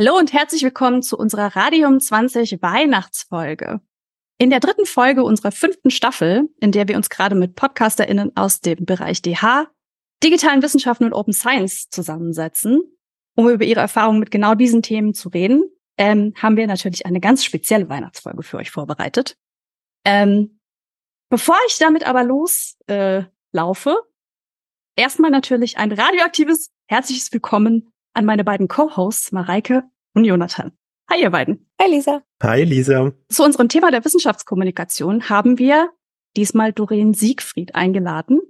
Hallo und herzlich willkommen zu unserer Radium 20 Weihnachtsfolge. In der dritten Folge unserer fünften Staffel, in der wir uns gerade mit PodcasterInnen aus dem Bereich DH, digitalen Wissenschaften und Open Science zusammensetzen, um über ihre Erfahrungen mit genau diesen Themen zu reden, ähm, haben wir natürlich eine ganz spezielle Weihnachtsfolge für euch vorbereitet. Ähm, bevor ich damit aber loslaufe, äh, erstmal natürlich ein radioaktives herzliches Willkommen an meine beiden Co-Hosts Mareike und Jonathan. Hi, ihr beiden. Hi, Lisa. Hi, Lisa. Zu unserem Thema der Wissenschaftskommunikation haben wir diesmal Doreen Siegfried eingeladen,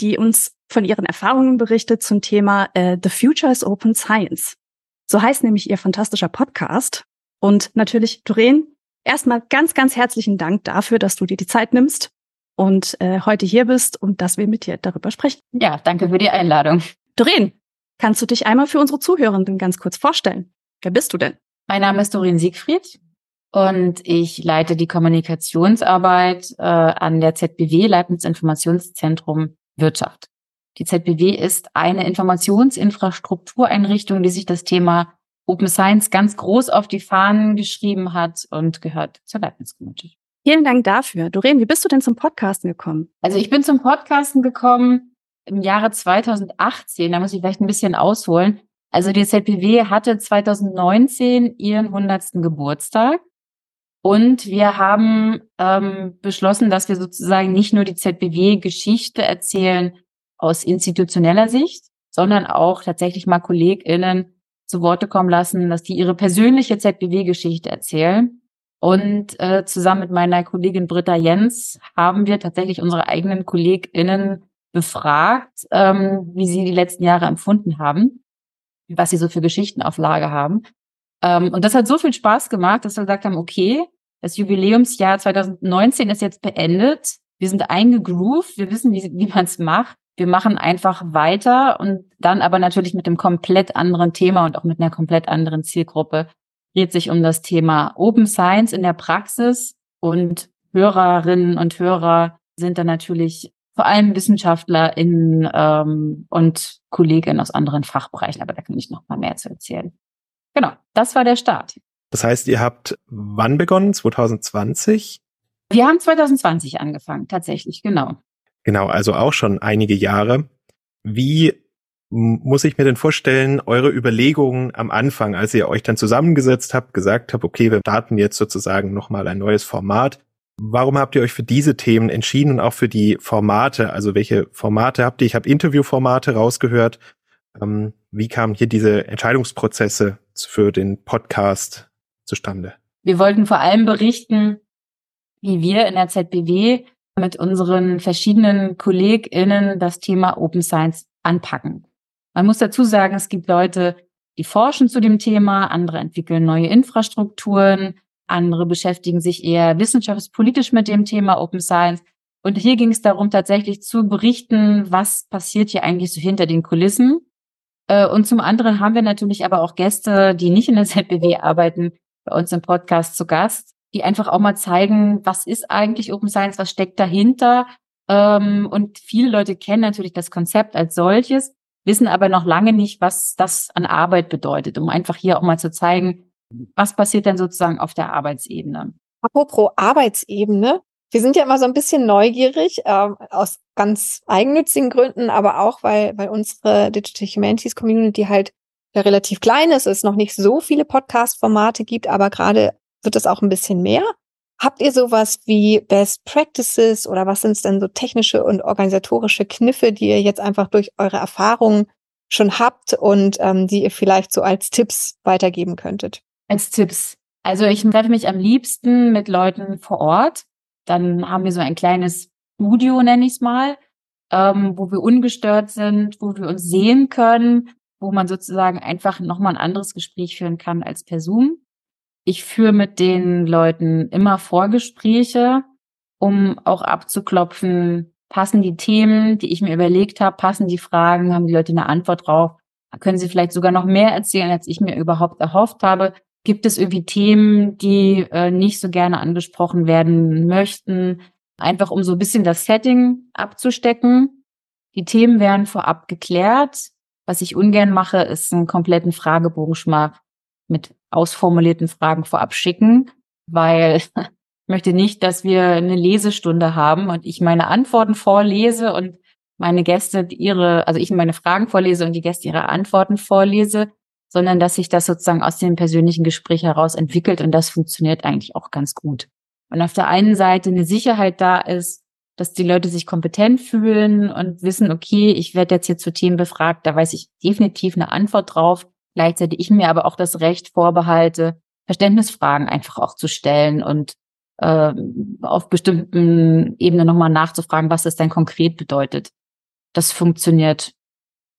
die uns von ihren Erfahrungen berichtet zum Thema äh, The Future is Open Science. So heißt nämlich ihr fantastischer Podcast. Und natürlich, Doreen, erstmal ganz, ganz herzlichen Dank dafür, dass du dir die Zeit nimmst und äh, heute hier bist und dass wir mit dir darüber sprechen. Ja, danke für die Einladung. Doreen, Kannst du dich einmal für unsere Zuhörenden ganz kurz vorstellen? Wer bist du denn? Mein Name ist Doreen Siegfried und ich leite die Kommunikationsarbeit äh, an der ZBW, Leibniz Informationszentrum Wirtschaft. Die ZBW ist eine Informationsinfrastruktureinrichtung, die sich das Thema Open Science ganz groß auf die Fahnen geschrieben hat und gehört zur Leibniz Community. Vielen Dank dafür. Doreen, wie bist du denn zum Podcasten gekommen? Also ich bin zum Podcasten gekommen im Jahre 2018, da muss ich vielleicht ein bisschen ausholen. Also die ZPW hatte 2019 ihren 100. Geburtstag und wir haben ähm, beschlossen, dass wir sozusagen nicht nur die ZBW-Geschichte erzählen aus institutioneller Sicht, sondern auch tatsächlich mal KollegInnen zu Worte kommen lassen, dass die ihre persönliche ZBW-Geschichte erzählen. Und äh, zusammen mit meiner Kollegin Britta Jens haben wir tatsächlich unsere eigenen KollegInnen befragt, ähm, wie sie die letzten Jahre empfunden haben, was sie so für Geschichten auf Lage haben. Ähm, und das hat so viel Spaß gemacht, dass wir gesagt haben, okay, das Jubiläumsjahr 2019 ist jetzt beendet. Wir sind eingegroovt, wir wissen, wie, wie man es macht. Wir machen einfach weiter und dann aber natürlich mit einem komplett anderen Thema und auch mit einer komplett anderen Zielgruppe. Dreht sich um das Thema Open Science in der Praxis und Hörerinnen und Hörer sind dann natürlich vor allem WissenschaftlerInnen ähm, und Kolleginnen aus anderen Fachbereichen, aber da kann ich noch mal mehr zu erzählen. Genau, das war der Start. Das heißt, ihr habt wann begonnen? 2020? Wir haben 2020 angefangen, tatsächlich, genau. Genau, also auch schon einige Jahre. Wie muss ich mir denn vorstellen, eure Überlegungen am Anfang, als ihr euch dann zusammengesetzt habt, gesagt habt, okay, wir starten jetzt sozusagen nochmal ein neues Format. Warum habt ihr euch für diese Themen entschieden und auch für die Formate? Also welche Formate habt ihr? Ich habe Interviewformate rausgehört. Ähm, wie kamen hier diese Entscheidungsprozesse für den Podcast zustande? Wir wollten vor allem berichten, wie wir in der ZBW mit unseren verschiedenen KollegInnen das Thema Open Science anpacken. Man muss dazu sagen, es gibt Leute, die forschen zu dem Thema, andere entwickeln neue Infrastrukturen, andere beschäftigen sich eher wissenschaftspolitisch mit dem Thema Open Science. Und hier ging es darum, tatsächlich zu berichten, was passiert hier eigentlich so hinter den Kulissen. Äh, und zum anderen haben wir natürlich aber auch Gäste, die nicht in der ZBW arbeiten, bei uns im Podcast zu Gast, die einfach auch mal zeigen, was ist eigentlich Open Science, was steckt dahinter. Ähm, und viele Leute kennen natürlich das Konzept als solches, wissen aber noch lange nicht, was das an Arbeit bedeutet, um einfach hier auch mal zu zeigen, was passiert denn sozusagen auf der Arbeitsebene? Apropos Arbeitsebene. Wir sind ja immer so ein bisschen neugierig, äh, aus ganz eigennützigen Gründen, aber auch, weil, weil unsere Digital Humanities Community halt ja relativ klein ist, es noch nicht so viele Podcast-Formate gibt, aber gerade wird es auch ein bisschen mehr. Habt ihr sowas wie Best Practices oder was sind es denn so technische und organisatorische Kniffe, die ihr jetzt einfach durch eure Erfahrungen schon habt und ähm, die ihr vielleicht so als Tipps weitergeben könntet? Als Tipps. Also ich treffe mich am liebsten mit Leuten vor Ort. Dann haben wir so ein kleines Studio, nenne ich es mal, ähm, wo wir ungestört sind, wo wir uns sehen können, wo man sozusagen einfach nochmal ein anderes Gespräch führen kann als per Zoom. Ich führe mit den Leuten immer Vorgespräche, um auch abzuklopfen, passen die Themen, die ich mir überlegt habe, passen die Fragen, haben die Leute eine Antwort drauf, können sie vielleicht sogar noch mehr erzählen, als ich mir überhaupt erhofft habe. Gibt es irgendwie Themen, die äh, nicht so gerne angesprochen werden möchten? Einfach um so ein bisschen das Setting abzustecken. Die Themen werden vorab geklärt. Was ich ungern mache, ist einen kompletten Fragebogen mit ausformulierten Fragen vorab schicken, weil ich möchte nicht, dass wir eine Lesestunde haben und ich meine Antworten vorlese und meine Gäste ihre, also ich meine Fragen vorlese und die Gäste ihre Antworten vorlese, sondern dass sich das sozusagen aus dem persönlichen Gespräch heraus entwickelt und das funktioniert eigentlich auch ganz gut. Und auf der einen Seite eine Sicherheit da ist, dass die Leute sich kompetent fühlen und wissen, okay, ich werde jetzt hier zu Themen befragt, da weiß ich definitiv eine Antwort drauf. Gleichzeitig ich mir aber auch das Recht vorbehalte, Verständnisfragen einfach auch zu stellen und äh, auf bestimmten Ebenen nochmal nachzufragen, was das denn konkret bedeutet. Das funktioniert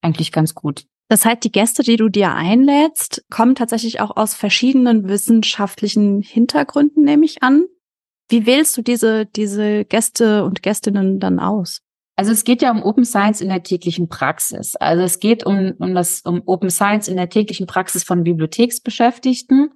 eigentlich ganz gut. Das heißt, die Gäste, die du dir einlädst, kommen tatsächlich auch aus verschiedenen wissenschaftlichen Hintergründen, nehme ich an. Wie wählst du diese, diese Gäste und Gästinnen dann aus? Also es geht ja um Open Science in der täglichen Praxis. Also es geht um, um das um Open Science in der täglichen Praxis von Bibliotheksbeschäftigten,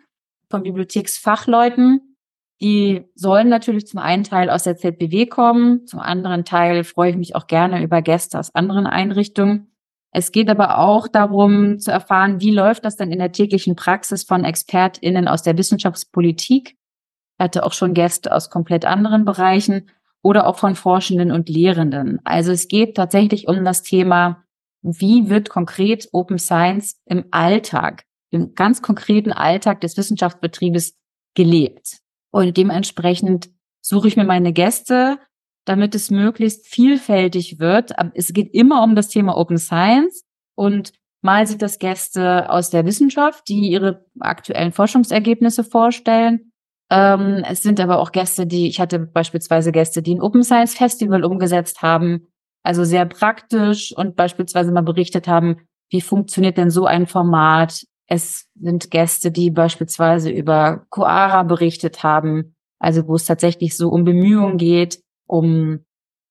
von Bibliotheksfachleuten. Die sollen natürlich zum einen Teil aus der ZBW kommen, zum anderen Teil freue ich mich auch gerne über Gäste aus anderen Einrichtungen. Es geht aber auch darum zu erfahren, wie läuft das denn in der täglichen Praxis von ExpertInnen aus der Wissenschaftspolitik. Ich hatte auch schon Gäste aus komplett anderen Bereichen oder auch von Forschenden und Lehrenden. Also es geht tatsächlich um das Thema, wie wird konkret Open Science im Alltag, im ganz konkreten Alltag des Wissenschaftsbetriebes gelebt. Und dementsprechend suche ich mir meine Gäste damit es möglichst vielfältig wird. Es geht immer um das Thema Open Science und mal sind das Gäste aus der Wissenschaft, die ihre aktuellen Forschungsergebnisse vorstellen. Ähm, es sind aber auch Gäste, die, ich hatte beispielsweise Gäste, die ein Open Science Festival umgesetzt haben, also sehr praktisch und beispielsweise mal berichtet haben, wie funktioniert denn so ein Format? Es sind Gäste, die beispielsweise über Coara berichtet haben, also wo es tatsächlich so um Bemühungen geht, um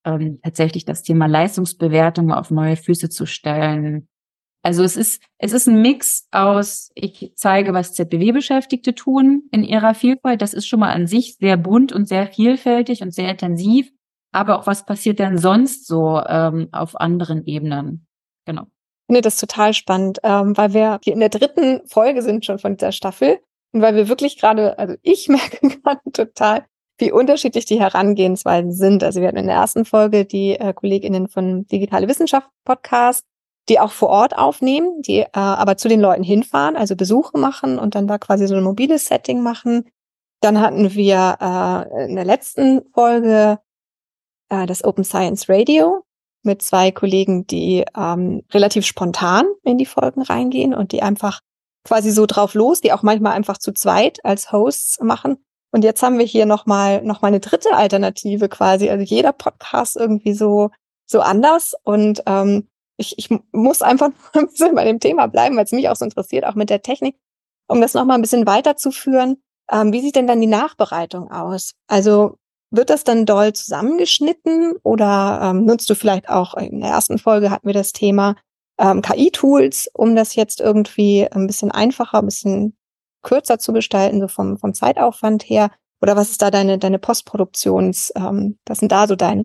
ähm, tatsächlich das Thema Leistungsbewertung auf neue Füße zu stellen. Also es ist, es ist ein Mix aus, ich zeige, was ZBW-Beschäftigte tun in ihrer Vielfalt. Das ist schon mal an sich sehr bunt und sehr vielfältig und sehr intensiv. Aber auch was passiert denn sonst so ähm, auf anderen Ebenen? Genau. Ich finde das total spannend, ähm, weil wir hier in der dritten Folge sind schon von dieser Staffel und weil wir wirklich gerade, also ich merke gerade total, wie unterschiedlich die Herangehensweisen sind. Also wir hatten in der ersten Folge die äh, KollegInnen von Digitale Wissenschaft Podcast, die auch vor Ort aufnehmen, die äh, aber zu den Leuten hinfahren, also Besuche machen und dann da quasi so ein mobiles Setting machen. Dann hatten wir äh, in der letzten Folge äh, das Open Science Radio mit zwei Kollegen, die ähm, relativ spontan in die Folgen reingehen und die einfach quasi so drauf los, die auch manchmal einfach zu zweit als Hosts machen und jetzt haben wir hier nochmal noch mal eine dritte Alternative quasi. Also jeder Podcast irgendwie so, so anders. Und ähm, ich, ich muss einfach ein bisschen bei dem Thema bleiben, weil es mich auch so interessiert, auch mit der Technik, um das nochmal ein bisschen weiterzuführen. Ähm, wie sieht denn dann die Nachbereitung aus? Also wird das dann doll zusammengeschnitten oder ähm, nutzt du vielleicht auch, in der ersten Folge hatten wir das Thema ähm, KI-Tools, um das jetzt irgendwie ein bisschen einfacher, ein bisschen kürzer zu gestalten, so vom, vom Zeitaufwand her? Oder was ist da deine, deine Postproduktions, ähm, was sind da so deine?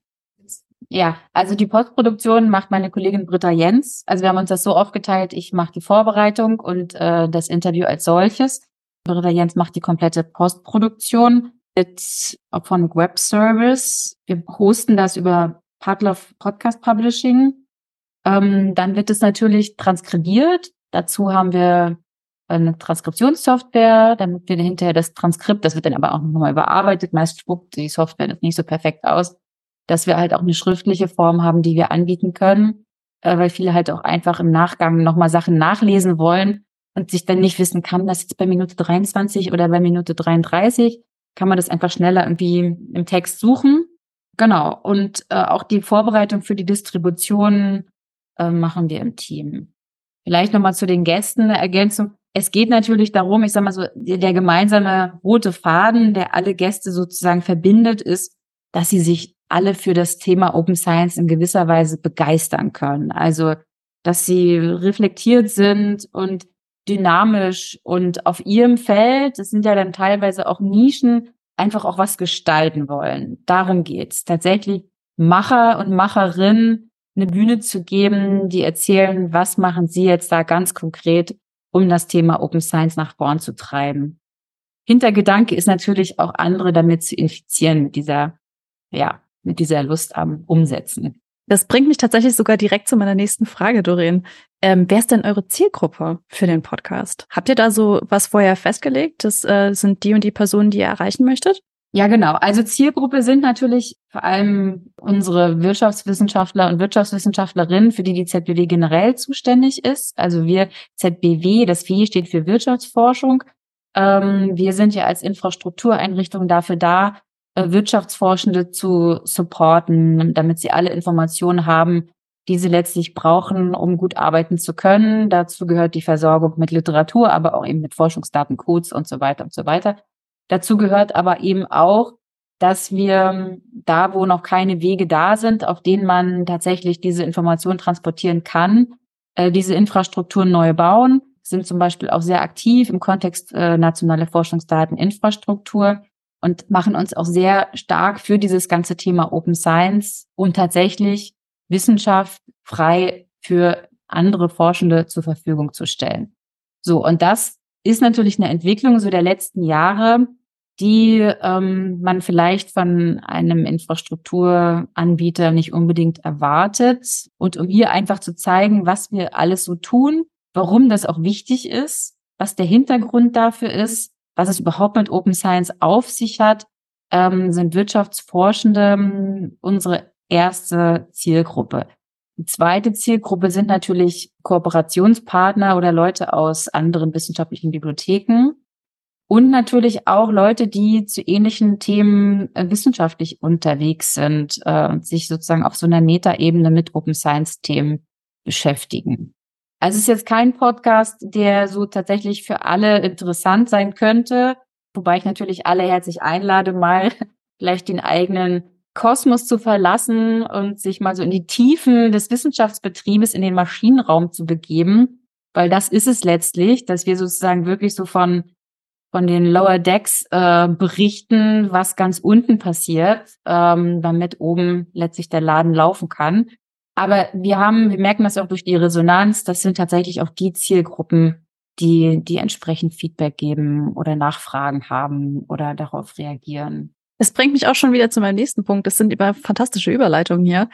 Ja, also die Postproduktion macht meine Kollegin Britta Jens. Also wir haben uns das so aufgeteilt, ich mache die Vorbereitung und äh, das Interview als solches. Britta Jens macht die komplette Postproduktion mit Opphonic Web Service. Wir hosten das über Padlove Podcast Publishing. Ähm, dann wird es natürlich transkribiert. Dazu haben wir eine Transkriptionssoftware, damit wir hinterher das Transkript, das wird dann aber auch nochmal überarbeitet. Meist spuckt die Software nicht so perfekt aus, dass wir halt auch eine schriftliche Form haben, die wir anbieten können, äh, weil viele halt auch einfach im Nachgang nochmal Sachen nachlesen wollen und sich dann nicht wissen, kann das jetzt bei Minute 23 oder bei Minute 33? Kann man das einfach schneller irgendwie im Text suchen? Genau. Und äh, auch die Vorbereitung für die Distribution äh, machen wir im Team. Vielleicht nochmal zu den Gästen eine Ergänzung es geht natürlich darum, ich sag mal so, der gemeinsame rote Faden, der alle Gäste sozusagen verbindet, ist, dass sie sich alle für das Thema Open Science in gewisser Weise begeistern können. Also, dass sie reflektiert sind und dynamisch und auf ihrem Feld, das sind ja dann teilweise auch Nischen, einfach auch was gestalten wollen. Darum geht's. Tatsächlich Macher und Macherinnen eine Bühne zu geben, die erzählen, was machen sie jetzt da ganz konkret um das Thema Open Science nach vorn zu treiben. Hintergedanke ist natürlich auch andere damit zu infizieren mit dieser, ja, mit dieser Lust am Umsetzen. Das bringt mich tatsächlich sogar direkt zu meiner nächsten Frage, Doreen. Ähm, wer ist denn eure Zielgruppe für den Podcast? Habt ihr da so was vorher festgelegt? Das äh, sind die und die Personen, die ihr erreichen möchtet? Ja, genau. Also Zielgruppe sind natürlich vor allem unsere Wirtschaftswissenschaftler und Wirtschaftswissenschaftlerinnen, für die die ZBW generell zuständig ist. Also wir ZBW, das W steht für Wirtschaftsforschung. Ähm, wir sind ja als Infrastruktureinrichtung dafür da, äh, Wirtschaftsforschende zu supporten, damit sie alle Informationen haben, die sie letztlich brauchen, um gut arbeiten zu können. Dazu gehört die Versorgung mit Literatur, aber auch eben mit Forschungsdaten, Codes und so weiter und so weiter. Dazu gehört aber eben auch, dass wir da, wo noch keine Wege da sind, auf denen man tatsächlich diese Informationen transportieren kann, äh, diese Infrastrukturen neu bauen, sind zum Beispiel auch sehr aktiv im Kontext äh, nationale Forschungsdateninfrastruktur und machen uns auch sehr stark für dieses ganze Thema Open Science und tatsächlich Wissenschaft frei für andere Forschende zur Verfügung zu stellen. So, und das ist natürlich eine Entwicklung so der letzten Jahre, die ähm, man vielleicht von einem Infrastrukturanbieter nicht unbedingt erwartet. Und um hier einfach zu zeigen, was wir alles so tun, warum das auch wichtig ist, was der Hintergrund dafür ist, was es überhaupt mit Open Science auf sich hat, ähm, sind Wirtschaftsforschende ähm, unsere erste Zielgruppe. Die zweite Zielgruppe sind natürlich Kooperationspartner oder Leute aus anderen wissenschaftlichen Bibliotheken und natürlich auch Leute, die zu ähnlichen Themen äh, wissenschaftlich unterwegs sind äh, und sich sozusagen auf so einer Metaebene mit Open Science Themen beschäftigen. Also es ist jetzt kein Podcast, der so tatsächlich für alle interessant sein könnte, wobei ich natürlich alle herzlich einlade, mal vielleicht den eigenen Kosmos zu verlassen und sich mal so in die Tiefen des Wissenschaftsbetriebes in den Maschinenraum zu begeben, weil das ist es letztlich, dass wir sozusagen wirklich so von von den Lower Decks äh, berichten, was ganz unten passiert, ähm, damit oben letztlich der Laden laufen kann. Aber wir haben, wir merken das auch durch die Resonanz, das sind tatsächlich auch die Zielgruppen, die, die entsprechend Feedback geben oder Nachfragen haben oder darauf reagieren. Es bringt mich auch schon wieder zu meinem nächsten Punkt. Das sind über fantastische Überleitungen hier.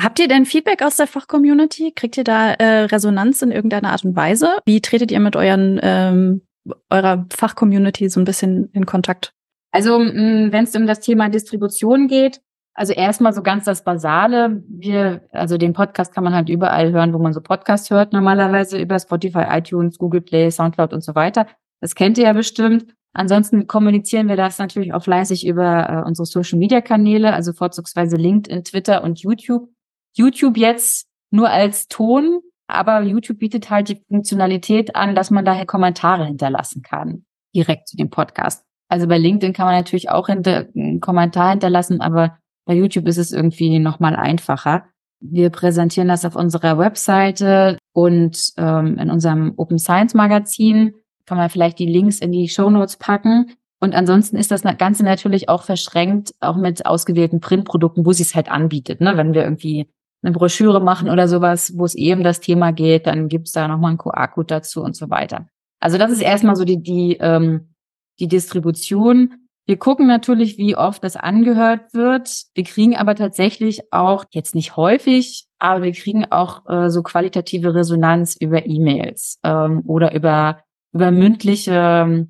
Habt ihr denn Feedback aus der Fachcommunity? Kriegt ihr da äh, Resonanz in irgendeiner Art und Weise? Wie tretet ihr mit euren ähm, eurer Fachcommunity so ein bisschen in Kontakt? Also wenn es um das Thema Distribution geht, also erstmal so ganz das Basale. Wir, also den Podcast kann man halt überall hören, wo man so Podcast hört, normalerweise über Spotify, iTunes, Google Play, Soundcloud und so weiter. Das kennt ihr ja bestimmt. Ansonsten kommunizieren wir das natürlich auch fleißig über äh, unsere Social Media Kanäle, also vorzugsweise LinkedIn, Twitter und YouTube. YouTube jetzt nur als Ton, aber YouTube bietet halt die Funktionalität an, dass man daher Kommentare hinterlassen kann, direkt zu dem Podcast. Also bei LinkedIn kann man natürlich auch hinter, einen Kommentar hinterlassen, aber bei YouTube ist es irgendwie nochmal einfacher. Wir präsentieren das auf unserer Webseite und ähm, in unserem Open Science Magazin kann man vielleicht die Links in die Show Notes packen. Und ansonsten ist das Ganze natürlich auch verschränkt, auch mit ausgewählten Printprodukten, wo sie es halt anbietet. Ne? Wenn wir irgendwie eine Broschüre machen oder sowas, wo es eben das Thema geht, dann gibt's da nochmal einen QR-Code dazu und so weiter. Also das ist erstmal so die, die, ähm, die Distribution. Wir gucken natürlich, wie oft das angehört wird. Wir kriegen aber tatsächlich auch, jetzt nicht häufig, aber wir kriegen auch äh, so qualitative Resonanz über E-Mails ähm, oder über, über mündliche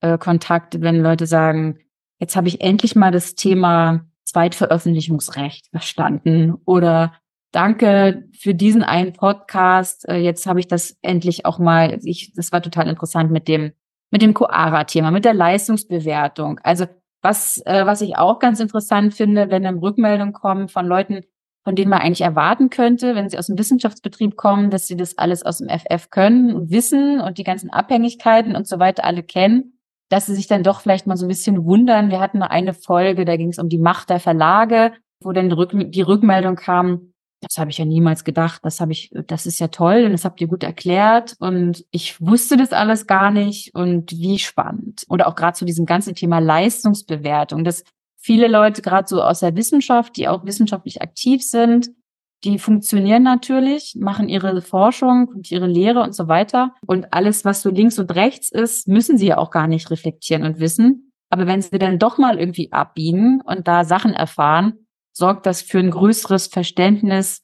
äh, Kontakte, wenn Leute sagen, jetzt habe ich endlich mal das Thema Zweitveröffentlichungsrecht verstanden oder Danke für diesen einen Podcast. Äh, jetzt habe ich das endlich auch mal, ich, das war total interessant mit dem, mit dem Coara-Thema, mit der Leistungsbewertung. Also was, äh, was ich auch ganz interessant finde, wenn dann Rückmeldungen kommen von Leuten, von denen man eigentlich erwarten könnte, wenn sie aus dem Wissenschaftsbetrieb kommen, dass sie das alles aus dem FF können und wissen und die ganzen Abhängigkeiten und so weiter alle kennen, dass sie sich dann doch vielleicht mal so ein bisschen wundern. Wir hatten eine Folge, da ging es um die Macht der Verlage, wo dann die Rückmeldung kam, das habe ich ja niemals gedacht. Das habe ich, das ist ja toll und das habt ihr gut erklärt und ich wusste das alles gar nicht und wie spannend. Oder auch gerade zu diesem ganzen Thema Leistungsbewertung, dass viele Leute gerade so aus der Wissenschaft, die auch wissenschaftlich aktiv sind, die funktionieren natürlich, machen ihre Forschung und ihre Lehre und so weiter. Und alles, was so links und rechts ist, müssen sie ja auch gar nicht reflektieren und wissen. Aber wenn sie dann doch mal irgendwie abbiegen und da Sachen erfahren, sorgt das für ein größeres Verständnis,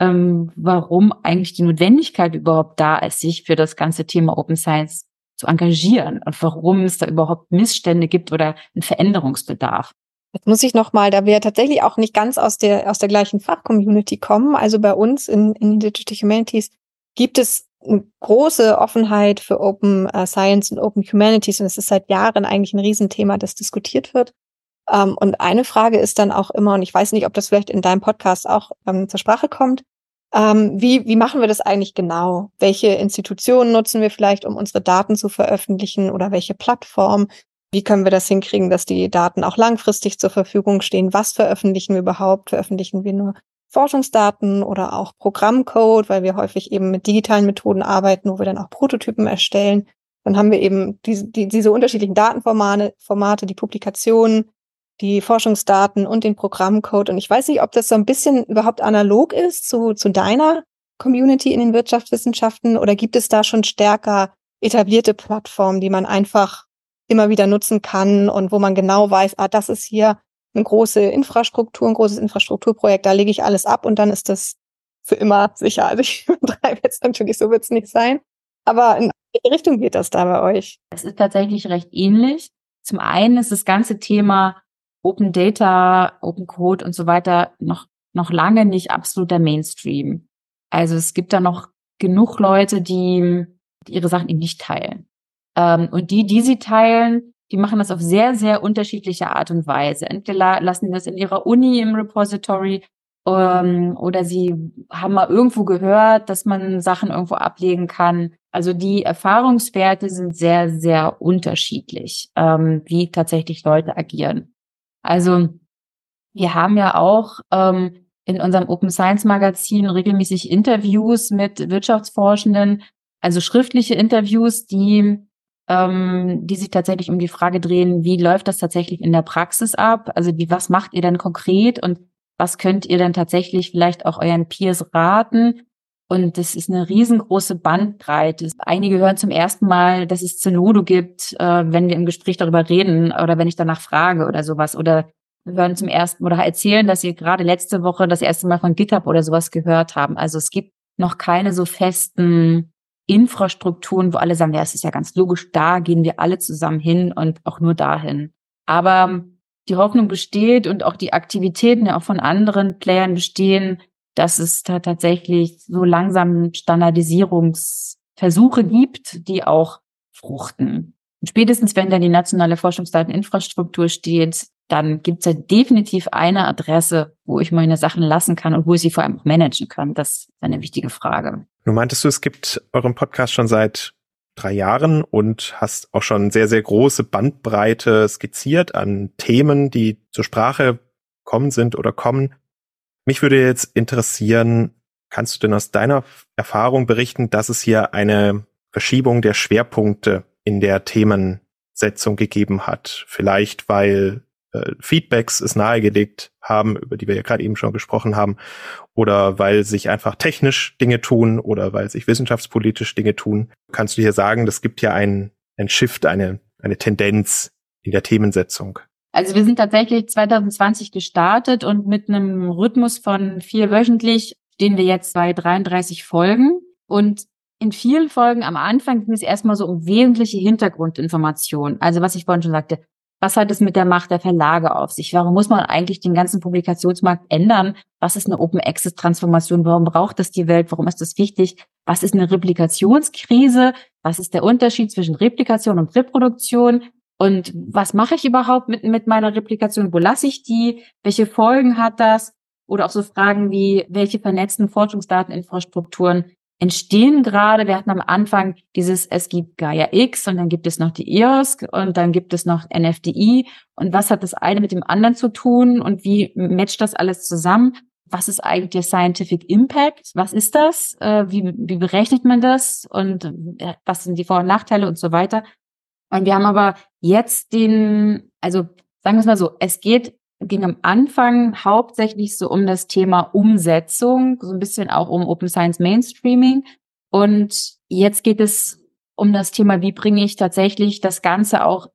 ähm, warum eigentlich die Notwendigkeit überhaupt da ist, sich für das ganze Thema Open Science zu engagieren und warum es da überhaupt Missstände gibt oder einen Veränderungsbedarf. Jetzt muss ich noch mal, da wir tatsächlich auch nicht ganz aus der aus der gleichen Fachcommunity kommen, also bei uns in, in Digital Humanities gibt es eine große Offenheit für Open uh, Science und Open Humanities und es ist seit Jahren eigentlich ein Riesenthema, das diskutiert wird. Ähm, und eine Frage ist dann auch immer, und ich weiß nicht, ob das vielleicht in deinem Podcast auch ähm, zur Sprache kommt, ähm, wie, wie machen wir das eigentlich genau? Welche Institutionen nutzen wir vielleicht, um unsere Daten zu veröffentlichen oder welche Plattform? Wie können wir das hinkriegen, dass die Daten auch langfristig zur Verfügung stehen? Was veröffentlichen wir überhaupt? Veröffentlichen wir nur Forschungsdaten oder auch Programmcode, weil wir häufig eben mit digitalen Methoden arbeiten, wo wir dann auch Prototypen erstellen. Dann haben wir eben diese, die, diese unterschiedlichen Datenformate, Formate, die Publikationen, die Forschungsdaten und den Programmcode. Und ich weiß nicht, ob das so ein bisschen überhaupt analog ist zu, zu deiner Community in den Wirtschaftswissenschaften oder gibt es da schon stärker etablierte Plattformen, die man einfach immer wieder nutzen kann und wo man genau weiß, ah, das ist hier eine große Infrastruktur, ein großes Infrastrukturprojekt, da lege ich alles ab und dann ist das für immer sicher. Also ich treibe jetzt natürlich, so wird es nicht sein. Aber in welche Richtung geht das da bei euch? Es ist tatsächlich recht ähnlich. Zum einen ist das ganze Thema Open Data, Open Code und so weiter noch, noch lange nicht absoluter Mainstream. Also es gibt da noch genug Leute, die, ihre Sachen eben nicht teilen. Ähm, und die, die sie teilen, die machen das auf sehr, sehr unterschiedliche Art und Weise. Entweder lassen die das in ihrer Uni im Repository ähm, oder sie haben mal irgendwo gehört, dass man Sachen irgendwo ablegen kann. Also die Erfahrungswerte sind sehr, sehr unterschiedlich, ähm, wie tatsächlich Leute agieren. Also wir haben ja auch ähm, in unserem Open Science Magazin regelmäßig Interviews mit Wirtschaftsforschenden, also schriftliche Interviews, die ähm, die sich tatsächlich um die Frage drehen, wie läuft das tatsächlich in der Praxis ab? Also wie, was macht ihr denn konkret und was könnt ihr denn tatsächlich vielleicht auch euren Peers raten? Und das ist eine riesengroße Bandbreite. Einige hören zum ersten Mal, dass es Zenodo gibt, äh, wenn wir im Gespräch darüber reden oder wenn ich danach frage oder sowas. Oder hören zum ersten oder erzählen, dass sie gerade letzte Woche das erste Mal von GitHub oder sowas gehört haben. Also es gibt noch keine so festen Infrastrukturen, wo alle sagen, ja, es ist ja ganz logisch, da gehen wir alle zusammen hin und auch nur dahin. Aber die Hoffnung besteht und auch die Aktivitäten ja auch von anderen Playern bestehen, dass es da tatsächlich so langsam Standardisierungsversuche gibt, die auch fruchten. Und spätestens wenn dann die nationale Forschungsdateninfrastruktur steht, dann gibt es ja definitiv eine Adresse, wo ich meine Sachen lassen kann und wo ich sie vor allem auch managen kann. Das ist eine wichtige Frage. Nun meintest du, es gibt euren Podcast schon seit drei Jahren und hast auch schon sehr, sehr große Bandbreite skizziert an Themen, die zur Sprache kommen sind oder kommen. Mich würde jetzt interessieren, kannst du denn aus deiner Erfahrung berichten, dass es hier eine Verschiebung der Schwerpunkte in der Themensetzung gegeben hat? Vielleicht, weil äh, Feedbacks es nahegelegt haben, über die wir ja gerade eben schon gesprochen haben, oder weil sich einfach technisch Dinge tun oder weil sich wissenschaftspolitisch Dinge tun. Kannst du hier sagen, das gibt ja ein, ein Shift, eine, eine Tendenz in der Themensetzung? Also wir sind tatsächlich 2020 gestartet und mit einem Rhythmus von vier wöchentlich stehen wir jetzt bei 33 Folgen. Und in vielen Folgen am Anfang ging es erstmal so um wesentliche Hintergrundinformationen. Also was ich vorhin schon sagte, was hat es mit der Macht der Verlage auf sich? Warum muss man eigentlich den ganzen Publikationsmarkt ändern? Was ist eine Open Access Transformation? Warum braucht das die Welt? Warum ist das wichtig? Was ist eine Replikationskrise? Was ist der Unterschied zwischen Replikation und Reproduktion? Und was mache ich überhaupt mit, mit meiner Replikation? Wo lasse ich die? Welche Folgen hat das? Oder auch so Fragen wie, welche vernetzten Forschungsdateninfrastrukturen entstehen gerade. Wir hatten am Anfang dieses, es gibt Gaia X und dann gibt es noch die EOSC und dann gibt es noch NFDI. Und was hat das eine mit dem anderen zu tun und wie matcht das alles zusammen? Was ist eigentlich der Scientific Impact? Was ist das? Äh, wie, wie berechnet man das? Und äh, was sind die Vor- und Nachteile und so weiter? Und wir haben aber jetzt den, also sagen wir es mal so, es geht ging am Anfang hauptsächlich so um das Thema Umsetzung, so ein bisschen auch um Open Science Mainstreaming. Und jetzt geht es um das Thema, wie bringe ich tatsächlich das Ganze auch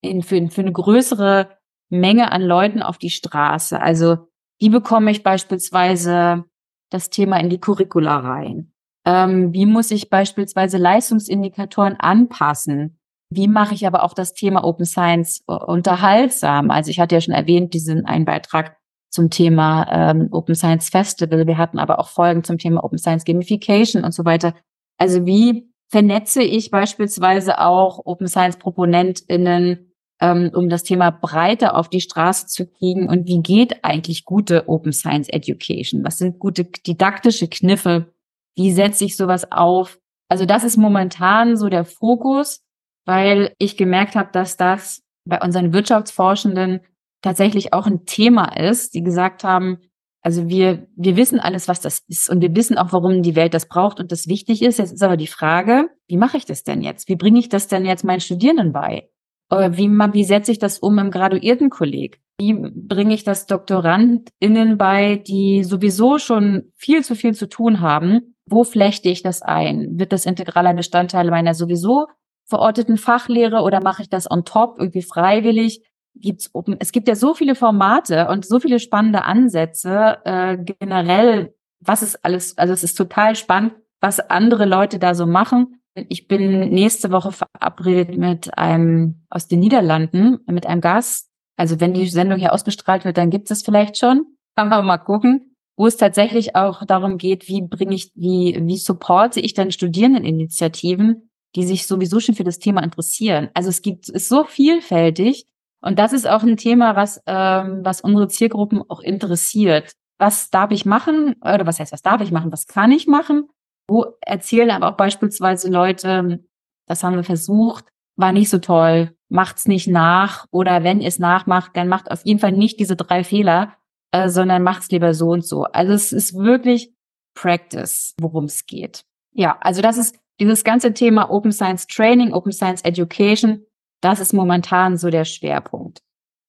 in, für, für eine größere Menge an Leuten auf die Straße. Also wie bekomme ich beispielsweise das Thema in die Curricula rein? Ähm, wie muss ich beispielsweise Leistungsindikatoren anpassen? Wie mache ich aber auch das Thema Open Science äh, unterhaltsam? Also ich hatte ja schon erwähnt, diesen einen Beitrag zum Thema ähm, Open Science Festival. Wir hatten aber auch Folgen zum Thema Open Science Gamification und so weiter. Also wie vernetze ich beispielsweise auch Open Science ProponentInnen, ähm, um das Thema breiter auf die Straße zu kriegen? Und wie geht eigentlich gute Open Science Education? Was sind gute didaktische Kniffe? Wie setze ich sowas auf? Also das ist momentan so der Fokus weil ich gemerkt habe, dass das bei unseren Wirtschaftsforschenden tatsächlich auch ein Thema ist, die gesagt haben, also wir, wir wissen alles, was das ist und wir wissen auch, warum die Welt das braucht und das wichtig ist. Jetzt ist aber die Frage, wie mache ich das denn jetzt? Wie bringe ich das denn jetzt meinen Studierenden bei? Wie, wie setze ich das um im Graduiertenkolleg? Wie bringe ich das DoktorandInnen bei, die sowieso schon viel zu viel zu tun haben? Wo flechte ich das ein? Wird das integraler Bestandteil meiner sowieso verorteten Fachlehre oder mache ich das on top irgendwie freiwillig? Gibt's open, es gibt ja so viele Formate und so viele spannende Ansätze äh, generell. Was ist alles? Also es ist total spannend, was andere Leute da so machen. Ich bin nächste Woche verabredet mit einem aus den Niederlanden, mit einem Gast. Also wenn die Sendung hier ausgestrahlt wird, dann gibt es vielleicht schon. Kann man mal gucken, wo es tatsächlich auch darum geht, wie bringe ich, wie, wie supporte ich dann Studierendeninitiativen, die sich sowieso schon für das Thema interessieren. Also es gibt, ist so vielfältig. Und das ist auch ein Thema, was, ähm, was unsere Zielgruppen auch interessiert. Was darf ich machen? Oder was heißt, was darf ich machen? Was kann ich machen? Wo erzählen aber auch beispielsweise Leute, das haben wir versucht, war nicht so toll, macht's nicht nach. Oder wenn es nachmacht, dann macht auf jeden Fall nicht diese drei Fehler, äh, sondern macht's lieber so und so. Also es ist wirklich Practice, worum es geht. Ja, also das ist dieses ganze Thema Open Science Training, Open Science Education, das ist momentan so der Schwerpunkt.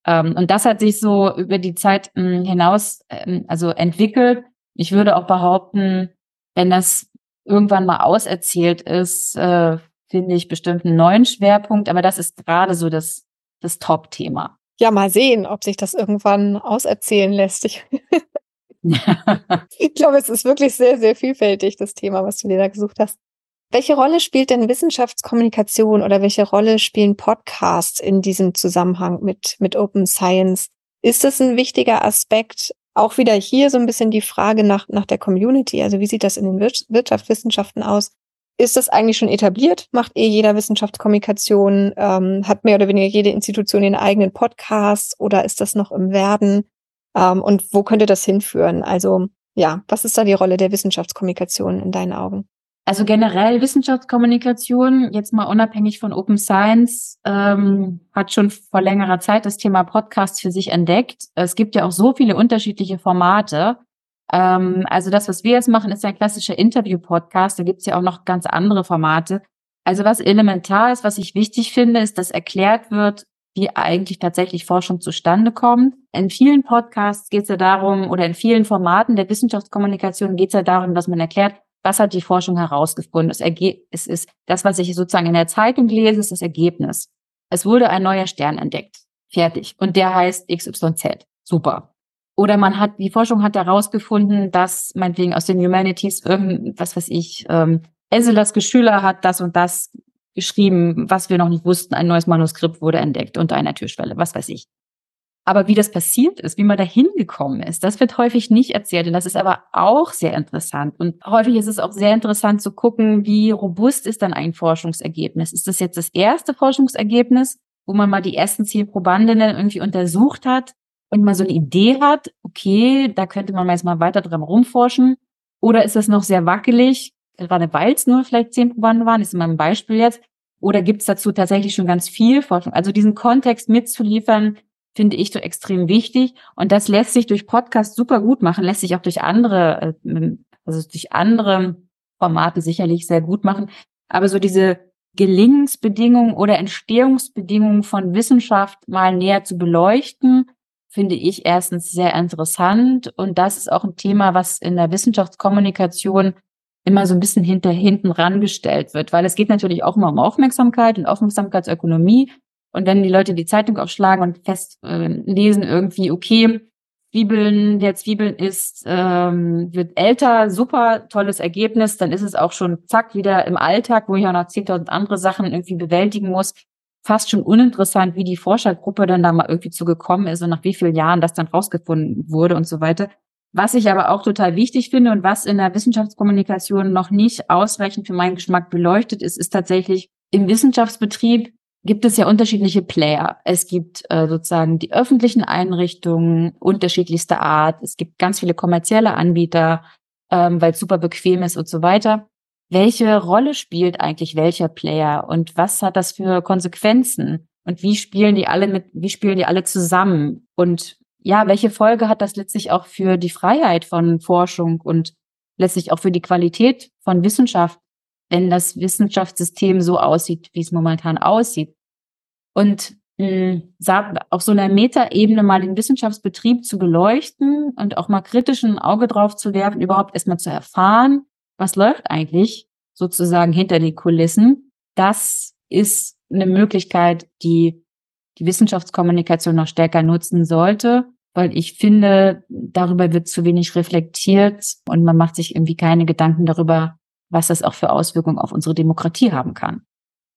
Ähm, und das hat sich so über die Zeit ähm, hinaus ähm, also entwickelt. Ich würde auch behaupten, wenn das irgendwann mal auserzählt ist, äh, finde ich bestimmt einen neuen Schwerpunkt. Aber das ist gerade so das, das Top-Thema. Ja, mal sehen, ob sich das irgendwann auserzählen lässt. Ich, ich glaube, es ist wirklich sehr, sehr vielfältig, das Thema, was du dir da gesucht hast. Welche Rolle spielt denn Wissenschaftskommunikation oder welche Rolle spielen Podcasts in diesem Zusammenhang mit, mit Open Science? Ist das ein wichtiger Aspekt? Auch wieder hier so ein bisschen die Frage nach, nach der Community. Also wie sieht das in den Wirtschaftswissenschaften aus? Ist das eigentlich schon etabliert? Macht eh jeder Wissenschaftskommunikation? Ähm, hat mehr oder weniger jede Institution ihren eigenen Podcast oder ist das noch im Werden? Ähm, und wo könnte das hinführen? Also ja, was ist da die Rolle der Wissenschaftskommunikation in deinen Augen? Also generell Wissenschaftskommunikation, jetzt mal unabhängig von Open Science, ähm, hat schon vor längerer Zeit das Thema Podcast für sich entdeckt. Es gibt ja auch so viele unterschiedliche Formate. Ähm, also das, was wir jetzt machen, ist ein klassischer Interview-Podcast. Da gibt's ja auch noch ganz andere Formate. Also was elementar ist, was ich wichtig finde, ist, dass erklärt wird, wie eigentlich tatsächlich Forschung zustande kommt. In vielen Podcasts geht es ja darum, oder in vielen Formaten der Wissenschaftskommunikation geht es ja darum, dass man erklärt, was hat die Forschung herausgefunden? Das Ergebnis ist das, was ich sozusagen in der Zeitung lese, ist das Ergebnis. Es wurde ein neuer Stern entdeckt. Fertig. Und der heißt XYZ. Super. Oder man hat, die Forschung hat herausgefunden, dass meinetwegen aus den Humanities irgend, was weiß ich, ähm, Enselas Geschüler hat das und das geschrieben, was wir noch nicht wussten. Ein neues Manuskript wurde entdeckt unter einer Türschwelle, was weiß ich. Aber wie das passiert ist, wie man da hingekommen ist, das wird häufig nicht erzählt. Und das ist aber auch sehr interessant. Und häufig ist es auch sehr interessant zu gucken, wie robust ist dann ein Forschungsergebnis. Ist das jetzt das erste Forschungsergebnis, wo man mal die ersten zehn Probandinnen irgendwie untersucht hat und mal so eine Idee hat, okay, da könnte man jetzt mal weiter dran rumforschen. Oder ist das noch sehr wackelig, gerade weil es nur vielleicht zehn Probanden waren, ist immer ein Beispiel jetzt. Oder gibt es dazu tatsächlich schon ganz viel Forschung? Also diesen Kontext mitzuliefern, finde ich so extrem wichtig. Und das lässt sich durch Podcast super gut machen, lässt sich auch durch andere, äh, also durch andere Formate sicherlich sehr gut machen. Aber so diese Gelingensbedingungen oder Entstehungsbedingungen von Wissenschaft mal näher zu beleuchten, finde ich erstens sehr interessant und das ist auch ein Thema, was in der Wissenschaftskommunikation immer so ein bisschen hinter hinten rangestellt wird, weil es geht natürlich auch immer um Aufmerksamkeit und Aufmerksamkeitsökonomie. Und wenn die Leute die Zeitung aufschlagen und fest äh, lesen irgendwie, okay, Zwiebeln, der Zwiebeln ist, ähm, wird älter, super tolles Ergebnis, dann ist es auch schon zack wieder im Alltag, wo ich auch noch 10.000 andere Sachen irgendwie bewältigen muss. Fast schon uninteressant, wie die Forschergruppe dann da mal irgendwie zugekommen ist und nach wie vielen Jahren das dann rausgefunden wurde und so weiter. Was ich aber auch total wichtig finde und was in der Wissenschaftskommunikation noch nicht ausreichend für meinen Geschmack beleuchtet ist, ist tatsächlich im Wissenschaftsbetrieb gibt es ja unterschiedliche Player. Es gibt äh, sozusagen die öffentlichen Einrichtungen unterschiedlichster Art. Es gibt ganz viele kommerzielle Anbieter, ähm, weil es super bequem ist und so weiter. Welche Rolle spielt eigentlich welcher Player und was hat das für Konsequenzen? Und wie spielen die alle mit, wie spielen die alle zusammen? Und ja, welche Folge hat das letztlich auch für die Freiheit von Forschung und letztlich auch für die Qualität von Wissenschaft, wenn das Wissenschaftssystem so aussieht, wie es momentan aussieht? Und mh, auf so einer Metaebene mal den Wissenschaftsbetrieb zu beleuchten und auch mal kritisch ein Auge drauf zu werfen, überhaupt erstmal zu erfahren, was läuft eigentlich sozusagen hinter den Kulissen. Das ist eine Möglichkeit, die die Wissenschaftskommunikation noch stärker nutzen sollte, weil ich finde, darüber wird zu wenig reflektiert und man macht sich irgendwie keine Gedanken darüber, was das auch für Auswirkungen auf unsere Demokratie haben kann.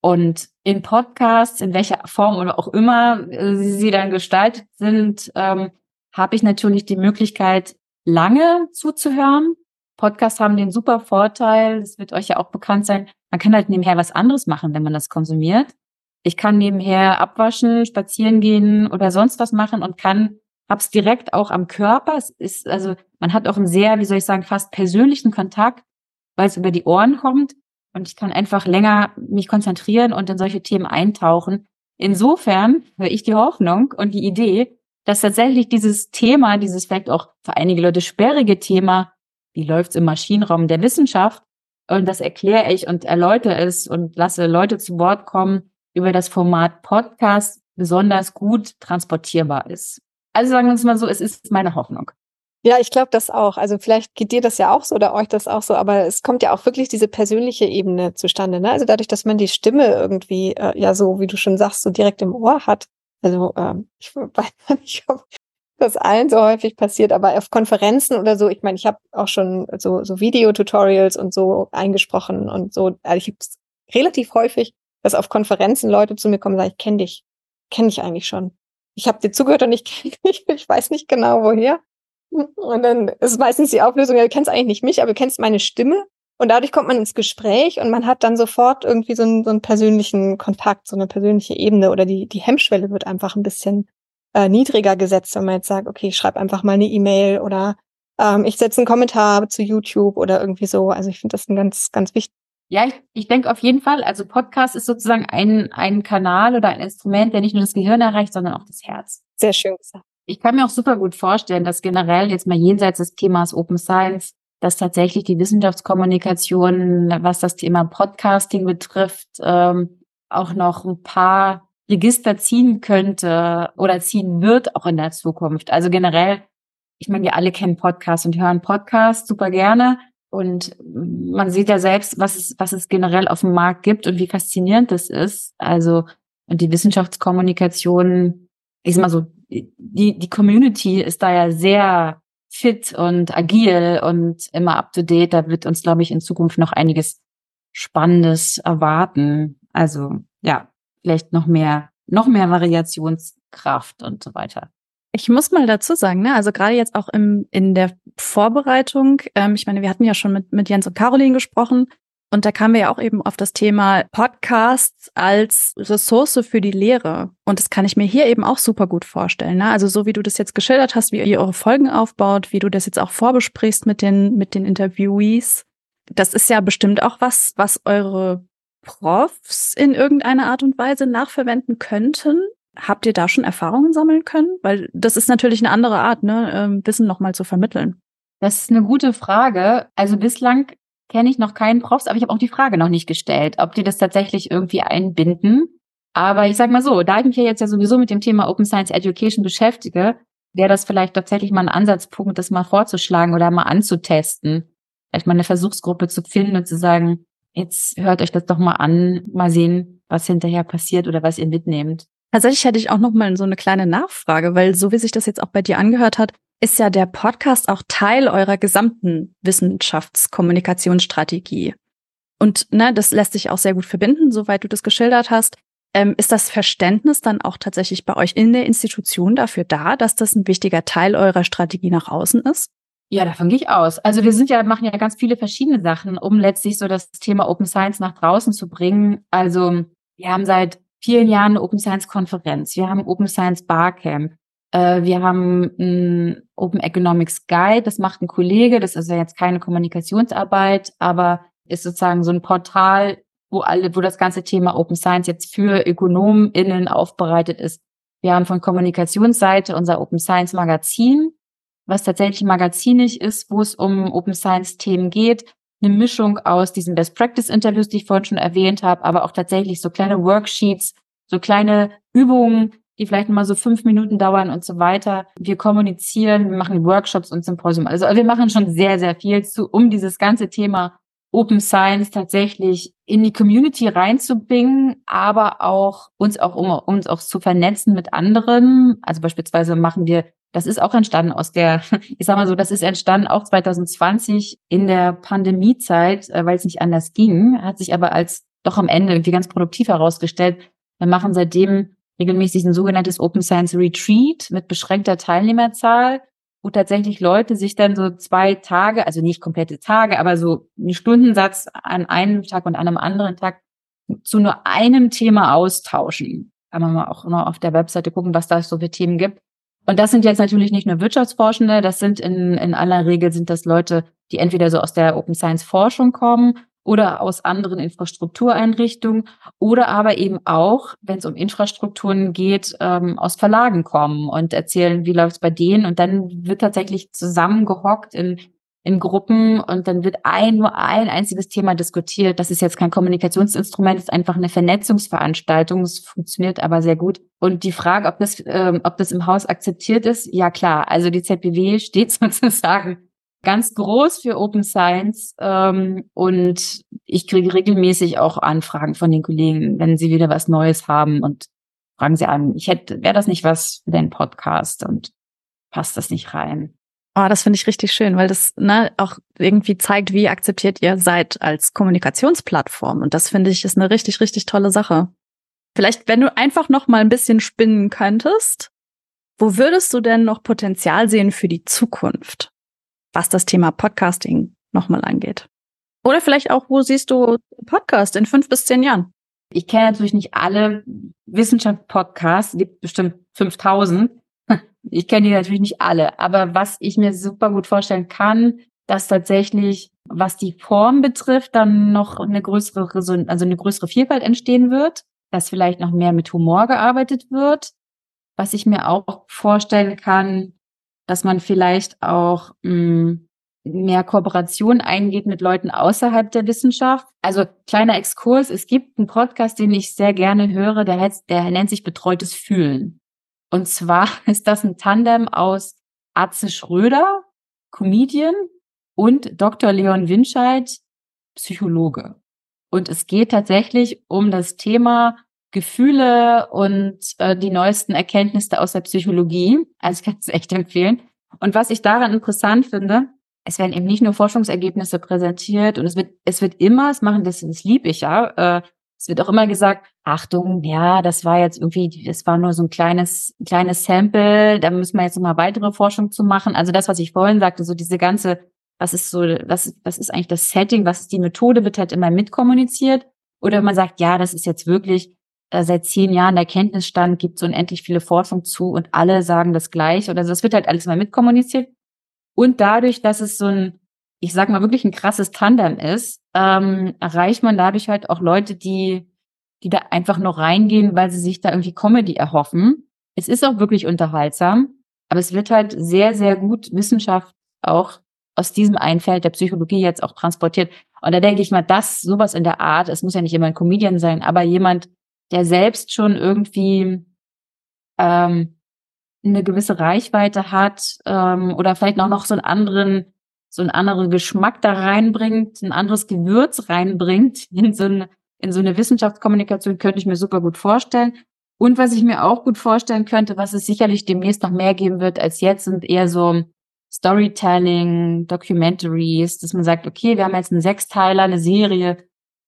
Und in Podcasts, in welcher Form oder auch immer äh, sie dann gestaltet sind, ähm, habe ich natürlich die Möglichkeit, lange zuzuhören. Podcasts haben den super Vorteil, das wird euch ja auch bekannt sein, man kann halt nebenher was anderes machen, wenn man das konsumiert. Ich kann nebenher abwaschen, spazieren gehen oder sonst was machen und kann hab's direkt auch am Körper. Es ist also man hat auch einen sehr, wie soll ich sagen, fast persönlichen Kontakt, weil es über die Ohren kommt und ich kann einfach länger mich konzentrieren und in solche Themen eintauchen. Insofern höre ich die Hoffnung und die Idee, dass tatsächlich dieses Thema, dieses vielleicht auch für einige Leute sperrige Thema, wie läuft's im Maschinenraum der Wissenschaft, und das erkläre ich und erläutere es und lasse Leute zu Wort kommen, über das Format Podcast besonders gut transportierbar ist. Also sagen wir es mal so, es ist meine Hoffnung. Ja, ich glaube das auch. Also vielleicht geht dir das ja auch so oder euch das auch so, aber es kommt ja auch wirklich diese persönliche Ebene zustande. Ne? Also dadurch, dass man die Stimme irgendwie äh, ja so, wie du schon sagst, so direkt im Ohr hat. Also ähm, ich weiß nicht, ob das allen so häufig passiert, aber auf Konferenzen oder so, ich meine, ich habe auch schon so, so Videotutorials und so eingesprochen und so. Also ich habe relativ häufig, dass auf Konferenzen Leute zu mir kommen und sagen, ich kenne dich, kenne dich eigentlich schon. Ich habe dir zugehört und ich dich, ich weiß nicht genau woher. Und dann ist meistens die Auflösung, ja, du kennst eigentlich nicht mich, aber du kennst meine Stimme. Und dadurch kommt man ins Gespräch und man hat dann sofort irgendwie so einen, so einen persönlichen Kontakt, so eine persönliche Ebene oder die, die Hemmschwelle wird einfach ein bisschen äh, niedriger gesetzt, wenn man jetzt sagt, okay, ich schreibe einfach mal eine E-Mail oder ähm, ich setze einen Kommentar zu YouTube oder irgendwie so. Also ich finde das ein ganz, ganz wichtig. Ja, ich, ich denke auf jeden Fall, also Podcast ist sozusagen ein, ein Kanal oder ein Instrument, der nicht nur das Gehirn erreicht, sondern auch das Herz. Sehr schön gesagt. Ich kann mir auch super gut vorstellen, dass generell jetzt mal jenseits des Themas Open Science, dass tatsächlich die Wissenschaftskommunikation, was das Thema Podcasting betrifft, ähm, auch noch ein paar Register ziehen könnte oder ziehen wird auch in der Zukunft. Also generell, ich meine, wir alle kennen Podcasts und hören Podcasts super gerne. Und man sieht ja selbst, was es, was es generell auf dem Markt gibt und wie faszinierend das ist. Also, und die Wissenschaftskommunikation, ich sag mal so, die, die Community ist da ja sehr fit und agil und immer up to date. Da wird uns, glaube ich, in Zukunft noch einiges Spannendes erwarten. Also, ja, vielleicht noch mehr, noch mehr Variationskraft und so weiter. Ich muss mal dazu sagen, ne, also gerade jetzt auch im, in der Vorbereitung, ähm, ich meine, wir hatten ja schon mit, mit Jens und Caroline gesprochen, und da kamen wir ja auch eben auf das Thema Podcasts als Ressource für die Lehre. Und das kann ich mir hier eben auch super gut vorstellen. Ne? Also so wie du das jetzt geschildert hast, wie ihr eure Folgen aufbaut, wie du das jetzt auch vorbesprichst mit den, mit den Interviewees. Das ist ja bestimmt auch was, was eure Profs in irgendeiner Art und Weise nachverwenden könnten. Habt ihr da schon Erfahrungen sammeln können? Weil das ist natürlich eine andere Art, ne, ähm, Wissen nochmal zu vermitteln. Das ist eine gute Frage. Also bislang kenne ich noch keinen Profs, aber ich habe auch die Frage noch nicht gestellt, ob die das tatsächlich irgendwie einbinden. Aber ich sag mal so, da ich mich ja jetzt ja sowieso mit dem Thema Open Science Education beschäftige, wäre das vielleicht tatsächlich mal ein Ansatzpunkt, das mal vorzuschlagen oder mal anzutesten. Vielleicht mal eine Versuchsgruppe zu finden und zu sagen, jetzt hört euch das doch mal an, mal sehen, was hinterher passiert oder was ihr mitnehmt. Tatsächlich hätte ich auch noch mal so eine kleine Nachfrage, weil so wie sich das jetzt auch bei dir angehört hat, ist ja der Podcast auch Teil eurer gesamten Wissenschaftskommunikationsstrategie. Und ne, das lässt sich auch sehr gut verbinden, soweit du das geschildert hast. Ähm, ist das Verständnis dann auch tatsächlich bei euch in der Institution dafür da, dass das ein wichtiger Teil eurer Strategie nach außen ist? Ja, davon gehe ich aus. Also wir sind ja, machen ja ganz viele verschiedene Sachen, um letztlich so das Thema Open Science nach draußen zu bringen. Also wir haben seit vielen Jahren eine Open Science Konferenz. Wir haben Open Science Barcamp. Äh, wir haben ein Open Economics Guide. Das macht ein Kollege. Das ist ja jetzt keine Kommunikationsarbeit, aber ist sozusagen so ein Portal, wo alle, wo das ganze Thema Open Science jetzt für ÖkonomInnen aufbereitet ist. Wir haben von Kommunikationsseite unser Open Science Magazin, was tatsächlich magazinig ist, wo es um Open Science Themen geht eine Mischung aus diesen Best Practice Interviews, die ich vorhin schon erwähnt habe, aber auch tatsächlich so kleine Worksheets, so kleine Übungen, die vielleicht mal so fünf Minuten dauern und so weiter. Wir kommunizieren, wir machen Workshops und Symposium. Also wir machen schon sehr, sehr viel zu, um dieses ganze Thema Open Science tatsächlich in die Community reinzubringen, aber auch uns auch, um uns auch zu vernetzen mit anderen. Also beispielsweise machen wir das ist auch entstanden aus der, ich sag mal so, das ist entstanden auch 2020 in der Pandemiezeit, äh, weil es nicht anders ging, hat sich aber als doch am Ende irgendwie ganz produktiv herausgestellt. Wir machen seitdem regelmäßig ein sogenanntes Open Science Retreat mit beschränkter Teilnehmerzahl, wo tatsächlich Leute sich dann so zwei Tage, also nicht komplette Tage, aber so einen Stundensatz an einem Tag und an einem anderen Tag zu nur einem Thema austauschen. Kann man auch noch auf der Webseite gucken, was da so für Themen gibt. Und das sind jetzt natürlich nicht nur Wirtschaftsforschende, das sind in, in aller Regel sind das Leute, die entweder so aus der Open Science Forschung kommen oder aus anderen Infrastruktureinrichtungen oder aber eben auch, wenn es um Infrastrukturen geht, ähm, aus Verlagen kommen und erzählen, wie läuft es bei denen. Und dann wird tatsächlich zusammengehockt in in Gruppen und dann wird ein, nur ein einziges Thema diskutiert. Das ist jetzt kein Kommunikationsinstrument, ist einfach eine Vernetzungsveranstaltung. Es funktioniert aber sehr gut. Und die Frage, ob das, ähm, ob das im Haus akzeptiert ist, ja klar. Also die ZBW steht sozusagen ganz groß für Open Science ähm, und ich kriege regelmäßig auch Anfragen von den Kollegen, wenn sie wieder was Neues haben und fragen sie an, ich hätte, wäre das nicht was für den Podcast und passt das nicht rein? Oh, das finde ich richtig schön, weil das ne, auch irgendwie zeigt, wie akzeptiert ihr seid als Kommunikationsplattform. Und das finde ich ist eine richtig, richtig tolle Sache. Vielleicht, wenn du einfach noch mal ein bisschen spinnen könntest, wo würdest du denn noch Potenzial sehen für die Zukunft, was das Thema Podcasting nochmal angeht? Oder vielleicht auch, wo siehst du Podcast in fünf bis zehn Jahren? Ich kenne natürlich nicht alle Wissenschaft-Podcasts, gibt bestimmt 5000. Ich kenne die natürlich nicht alle, aber was ich mir super gut vorstellen kann, dass tatsächlich, was die Form betrifft, dann noch eine größere, also eine größere Vielfalt entstehen wird, dass vielleicht noch mehr mit Humor gearbeitet wird. Was ich mir auch vorstellen kann, dass man vielleicht auch mh, hm, mehr Kooperation eingeht mit Leuten außerhalb der Wissenschaft. Also kleiner Exkurs, es gibt einen Podcast, den ich sehr gerne höre, der, heißt, der nennt sich Betreutes Fühlen. Und zwar ist das ein Tandem aus Atze Schröder, Comedian, und Dr. Leon Winscheid, Psychologe. Und es geht tatsächlich um das Thema Gefühle und äh, die neuesten Erkenntnisse aus der Psychologie. Also ich kann es echt empfehlen. Und was ich daran interessant finde, es werden eben nicht nur Forschungsergebnisse präsentiert und es wird, es wird immer, es machen das, das lieb ich ja, äh, es wird auch immer gesagt, Achtung, ja, das war jetzt irgendwie, das war nur so ein kleines, kleines Sample, da müssen wir jetzt nochmal weitere Forschung zu machen. Also das, was ich vorhin sagte, so diese ganze, was ist so, was, was ist eigentlich das Setting, was ist die Methode, wird halt immer mitkommuniziert. Oder man sagt, ja, das ist jetzt wirklich seit zehn Jahren der Kenntnisstand, gibt so unendlich viele Forschung zu und alle sagen das gleich. Oder so, das wird halt alles mal mitkommuniziert. Und dadurch, dass es so ein, ich sag mal, wirklich ein krasses Tandem ist, ähm, erreicht man dadurch halt auch Leute, die, die da einfach noch reingehen, weil sie sich da irgendwie Comedy erhoffen. Es ist auch wirklich unterhaltsam, aber es wird halt sehr, sehr gut Wissenschaft auch aus diesem Einfeld der Psychologie jetzt auch transportiert. Und da denke ich mal, das, sowas in der Art, es muss ja nicht immer ein Comedian sein, aber jemand, der selbst schon irgendwie ähm, eine gewisse Reichweite hat ähm, oder vielleicht auch noch so einen anderen, so einen anderen Geschmack da reinbringt, ein anderes Gewürz reinbringt in so eine, in so eine Wissenschaftskommunikation, könnte ich mir super gut vorstellen. Und was ich mir auch gut vorstellen könnte, was es sicherlich demnächst noch mehr geben wird als jetzt, sind eher so Storytelling, Documentaries, dass man sagt, okay, wir haben jetzt einen Sechsteiler, eine Serie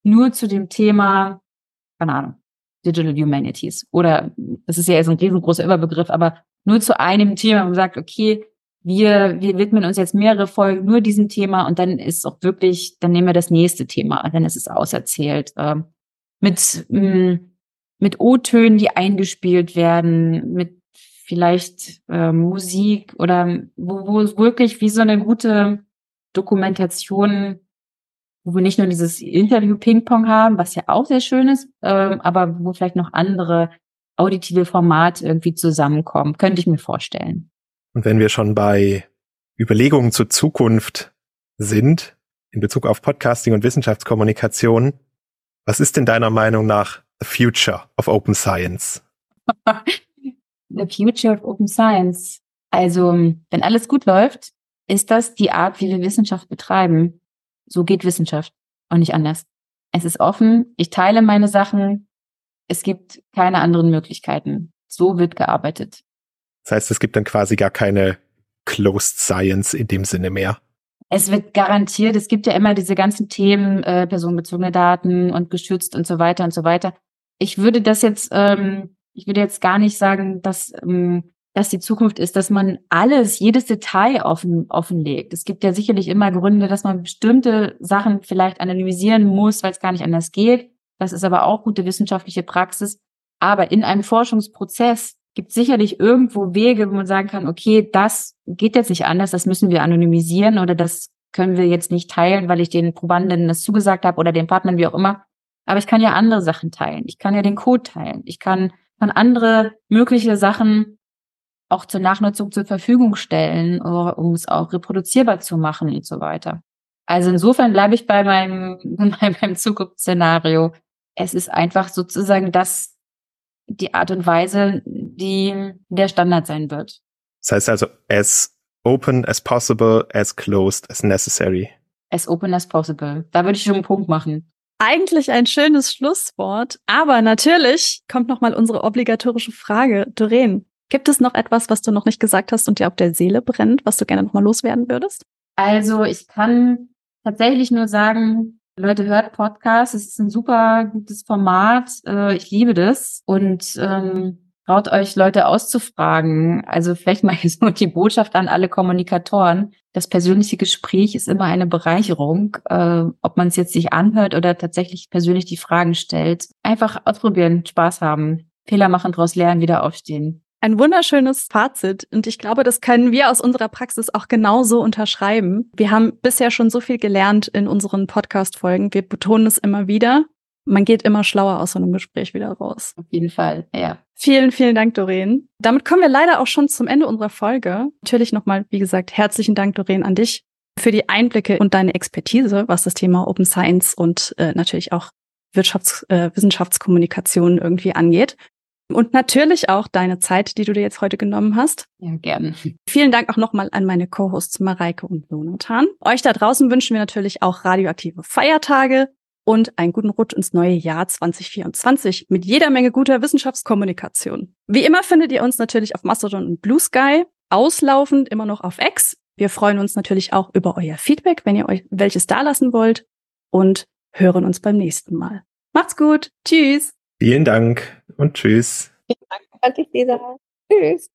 nur zu dem Thema, keine Ahnung, Digital Humanities. Oder das ist ja so ein riesengroßer Überbegriff, aber nur zu einem Thema, man sagt, okay, wir, wir widmen uns jetzt mehrere Folgen nur diesem Thema und dann ist auch wirklich, dann nehmen wir das nächste Thema und dann ist es auserzählt. Ähm, mit, mm, mit O-Tönen, die eingespielt werden, mit vielleicht äh, Musik oder wo, wo es wirklich wie so eine gute Dokumentation, wo wir nicht nur dieses Interview-Ping-Pong haben, was ja auch sehr schön ist, ähm, aber wo vielleicht noch andere auditive Formate irgendwie zusammenkommen, könnte ich mir vorstellen. Und wenn wir schon bei Überlegungen zur Zukunft sind, in Bezug auf Podcasting und Wissenschaftskommunikation, was ist denn deiner Meinung nach the future of Open Science? the future of Open Science. Also, wenn alles gut läuft, ist das die Art, wie wir Wissenschaft betreiben. So geht Wissenschaft und nicht anders. Es ist offen, ich teile meine Sachen, es gibt keine anderen Möglichkeiten. So wird gearbeitet. Das heißt, es gibt dann quasi gar keine Closed Science in dem Sinne mehr. Es wird garantiert, es gibt ja immer diese ganzen Themen, äh, personenbezogene Daten und geschützt und so weiter und so weiter. Ich würde das jetzt, ähm, ich würde jetzt gar nicht sagen, dass, ähm, dass die Zukunft ist, dass man alles, jedes Detail offen, offenlegt. Es gibt ja sicherlich immer Gründe, dass man bestimmte Sachen vielleicht anonymisieren muss, weil es gar nicht anders geht. Das ist aber auch gute wissenschaftliche Praxis. Aber in einem Forschungsprozess gibt es sicherlich irgendwo Wege, wo man sagen kann, okay, das geht jetzt nicht anders, das müssen wir anonymisieren oder das können wir jetzt nicht teilen, weil ich den Probanden das zugesagt habe oder den Partnern, wie auch immer. Aber ich kann ja andere Sachen teilen. Ich kann ja den Code teilen. Ich kann, kann andere mögliche Sachen auch zur Nachnutzung zur Verfügung stellen, um es auch reproduzierbar zu machen und so weiter. Also insofern bleibe ich bei meinem, bei meinem Zukunftsszenario es ist einfach sozusagen das, die Art und Weise, die der Standard sein wird. Das heißt also, as open as possible, as closed as necessary. As open as possible. Da würde ich schon einen Punkt machen. Eigentlich ein schönes Schlusswort, aber natürlich kommt noch mal unsere obligatorische Frage. Doreen, gibt es noch etwas, was du noch nicht gesagt hast und dir auf der Seele brennt, was du gerne noch mal loswerden würdest? Also ich kann tatsächlich nur sagen, Leute, hört Podcasts. Es ist ein super gutes Format. Äh, ich liebe das. Und ähm, traut euch, Leute auszufragen. Also vielleicht mal jetzt nur die Botschaft an alle Kommunikatoren. Das persönliche Gespräch ist immer eine Bereicherung, äh, ob man es jetzt sich anhört oder tatsächlich persönlich die Fragen stellt. Einfach ausprobieren, Spaß haben, Fehler machen, daraus lernen, wieder aufstehen ein wunderschönes Fazit und ich glaube, das können wir aus unserer Praxis auch genauso unterschreiben. Wir haben bisher schon so viel gelernt in unseren Podcast-Folgen. Wir betonen es immer wieder. Man geht immer schlauer aus so einem Gespräch wieder raus. Auf jeden Fall, ja. Vielen, vielen Dank, Doreen. Damit kommen wir leider auch schon zum Ende unserer Folge. Natürlich nochmal, wie gesagt, herzlichen Dank, Doreen, an dich für die Einblicke und deine Expertise, was das Thema Open Science und äh, natürlich auch Wirtschafts-, äh, Wissenschaftskommunikation irgendwie angeht. Und natürlich auch deine Zeit, die du dir jetzt heute genommen hast. Ja, gerne. Vielen Dank auch nochmal an meine Co-Hosts Mareike und Jonathan. Euch da draußen wünschen wir natürlich auch radioaktive Feiertage und einen guten Rutsch ins neue Jahr 2024 mit jeder Menge guter Wissenschaftskommunikation. Wie immer findet ihr uns natürlich auf Mastodon und Blue Sky, auslaufend immer noch auf X. Wir freuen uns natürlich auch über euer Feedback, wenn ihr euch welches dalassen wollt und hören uns beim nächsten Mal. Macht's gut. Tschüss. Vielen Dank und tschüss. Vielen Dank. Tschüss.